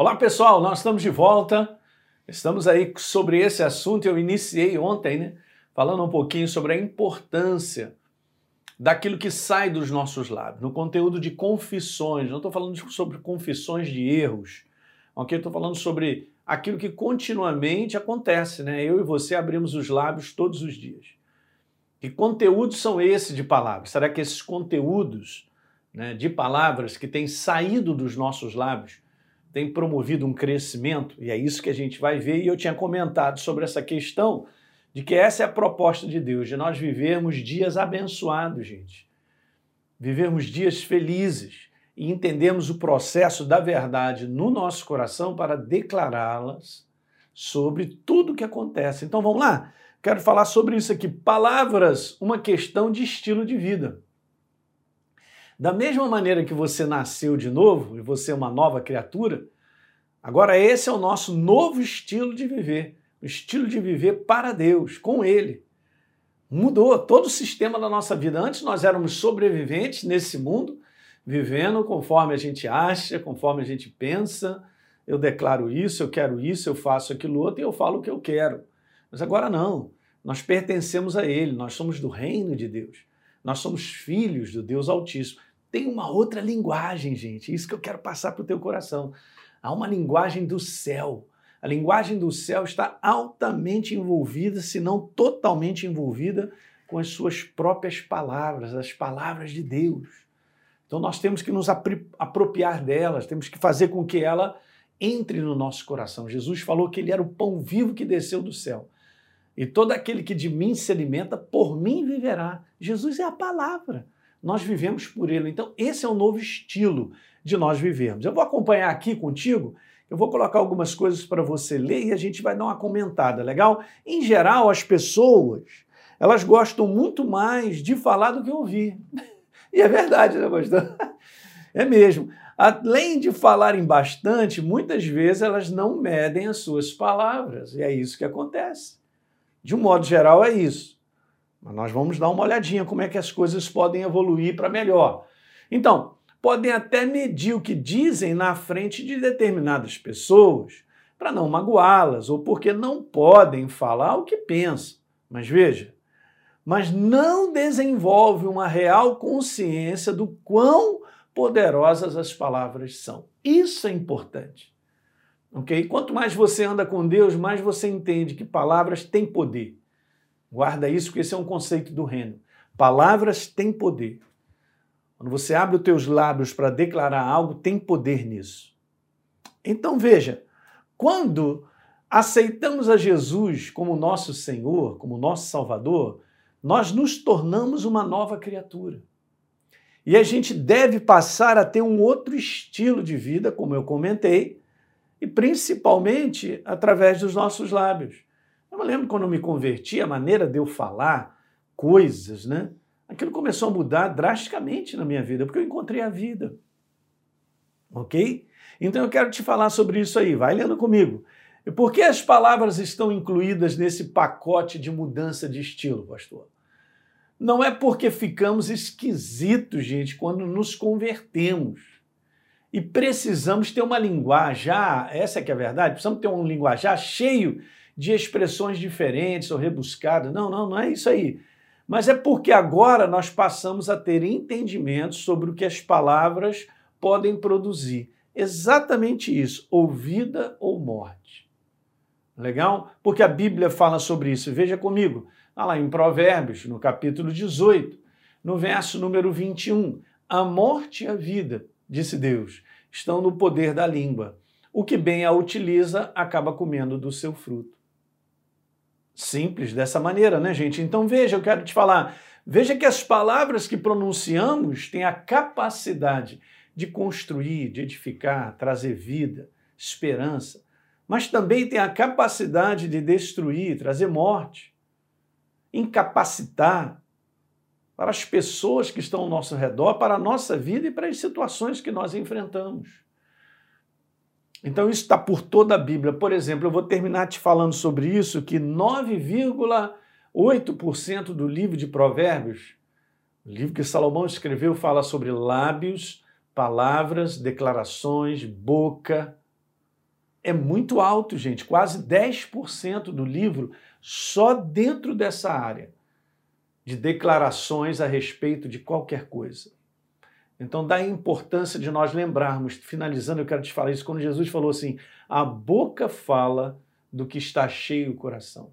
Olá pessoal, nós estamos de volta. Estamos aí sobre esse assunto. Eu iniciei ontem, né? Falando um pouquinho sobre a importância daquilo que sai dos nossos lábios, no conteúdo de confissões. Não estou falando sobre confissões de erros, ok? Estou falando sobre aquilo que continuamente acontece, né? Eu e você abrimos os lábios todos os dias. Que conteúdos são esses de palavras? Será que esses conteúdos né, de palavras que têm saído dos nossos lábios têm promovido um crescimento? E é isso que a gente vai ver. E eu tinha comentado sobre essa questão de que essa é a proposta de Deus, de nós vivermos dias abençoados, gente. Vivermos dias felizes e entendermos o processo da verdade no nosso coração para declará-las sobre tudo o que acontece. Então vamos lá? Quero falar sobre isso aqui. Palavras, uma questão de estilo de vida. Da mesma maneira que você nasceu de novo e você é uma nova criatura, agora esse é o nosso novo estilo de viver. O estilo de viver para Deus, com Ele. Mudou todo o sistema da nossa vida. Antes nós éramos sobreviventes nesse mundo, vivendo conforme a gente acha, conforme a gente pensa. Eu declaro isso, eu quero isso, eu faço aquilo outro e eu falo o que eu quero. Mas agora não. Nós pertencemos a Ele, nós somos do reino de Deus. Nós somos filhos do Deus Altíssimo. Tem uma outra linguagem, gente. Isso que eu quero passar para o teu coração. Há uma linguagem do céu. A linguagem do céu está altamente envolvida, se não totalmente envolvida, com as suas próprias palavras, as palavras de Deus. Então nós temos que nos apropriar delas, temos que fazer com que ela entre no nosso coração. Jesus falou que ele era o pão vivo que desceu do céu. E todo aquele que de mim se alimenta, por mim viverá. Jesus é a palavra. Nós vivemos por ele. Então, esse é o novo estilo de nós vivermos. Eu vou acompanhar aqui contigo, eu vou colocar algumas coisas para você ler e a gente vai dar uma comentada, legal? Em geral, as pessoas, elas gostam muito mais de falar do que ouvir. E é verdade, né, pastor? É mesmo. Além de falarem bastante, muitas vezes elas não medem as suas palavras. E é isso que acontece. De um modo geral, é isso. Mas nós vamos dar uma olhadinha como é que as coisas podem evoluir para melhor. Então, podem até medir o que dizem na frente de determinadas pessoas para não magoá-las ou porque não podem falar o que pensam. Mas veja, mas não desenvolve uma real consciência do quão poderosas as palavras são. Isso é importante. Ok? Quanto mais você anda com Deus, mais você entende que palavras têm poder. Guarda isso, porque esse é um conceito do reino. Palavras têm poder. Quando você abre os teus lábios para declarar algo, tem poder nisso. Então veja, quando aceitamos a Jesus como nosso Senhor, como nosso Salvador, nós nos tornamos uma nova criatura. E a gente deve passar a ter um outro estilo de vida, como eu comentei, e principalmente através dos nossos lábios. Eu me lembro quando eu me converti, a maneira de eu falar coisas, né? Aquilo começou a mudar drasticamente na minha vida, porque eu encontrei a vida. Ok? Então eu quero te falar sobre isso aí, vai lendo comigo. E por que as palavras estão incluídas nesse pacote de mudança de estilo, pastor? Não é porque ficamos esquisitos, gente, quando nos convertemos. E precisamos ter uma linguajar, essa é que é a verdade, precisamos ter um linguajar cheio de expressões diferentes ou rebuscadas. Não, não, não é isso aí. Mas é porque agora nós passamos a ter entendimento sobre o que as palavras podem produzir. Exatamente isso, ou vida ou morte. Legal? Porque a Bíblia fala sobre isso. Veja comigo, tá lá em Provérbios, no capítulo 18, no verso número 21. A morte e a vida disse Deus, estão no poder da língua. O que bem a utiliza acaba comendo do seu fruto. Simples dessa maneira, né, gente? Então veja, eu quero te falar. Veja que as palavras que pronunciamos têm a capacidade de construir, de edificar, trazer vida, esperança, mas também tem a capacidade de destruir, trazer morte, incapacitar, para as pessoas que estão ao nosso redor, para a nossa vida e para as situações que nós enfrentamos. Então, isso está por toda a Bíblia. Por exemplo, eu vou terminar te falando sobre isso: que 9,8% do livro de Provérbios, o livro que Salomão escreveu, fala sobre lábios, palavras, declarações, boca. é muito alto, gente, quase 10% do livro só dentro dessa área de declarações a respeito de qualquer coisa. Então, dá a importância de nós lembrarmos, finalizando, eu quero te falar isso, quando Jesus falou assim: a boca fala do que está cheio o coração.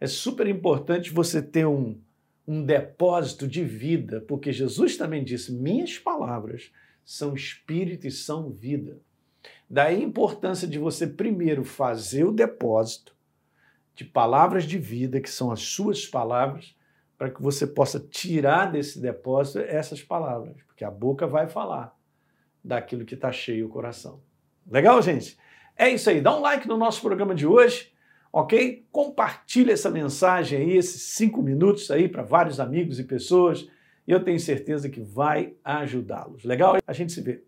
É super importante você ter um, um depósito de vida, porque Jesus também disse: minhas palavras são espírito e são vida. Daí a importância de você primeiro fazer o depósito de palavras de vida, que são as suas palavras, para que você possa tirar desse depósito essas palavras, porque a boca vai falar daquilo que está cheio o coração. Legal, gente? É isso aí. Dá um like no nosso programa de hoje, ok? Compartilhe essa mensagem aí, esses cinco minutos aí para vários amigos e pessoas, e eu tenho certeza que vai ajudá-los. Legal? A gente se vê.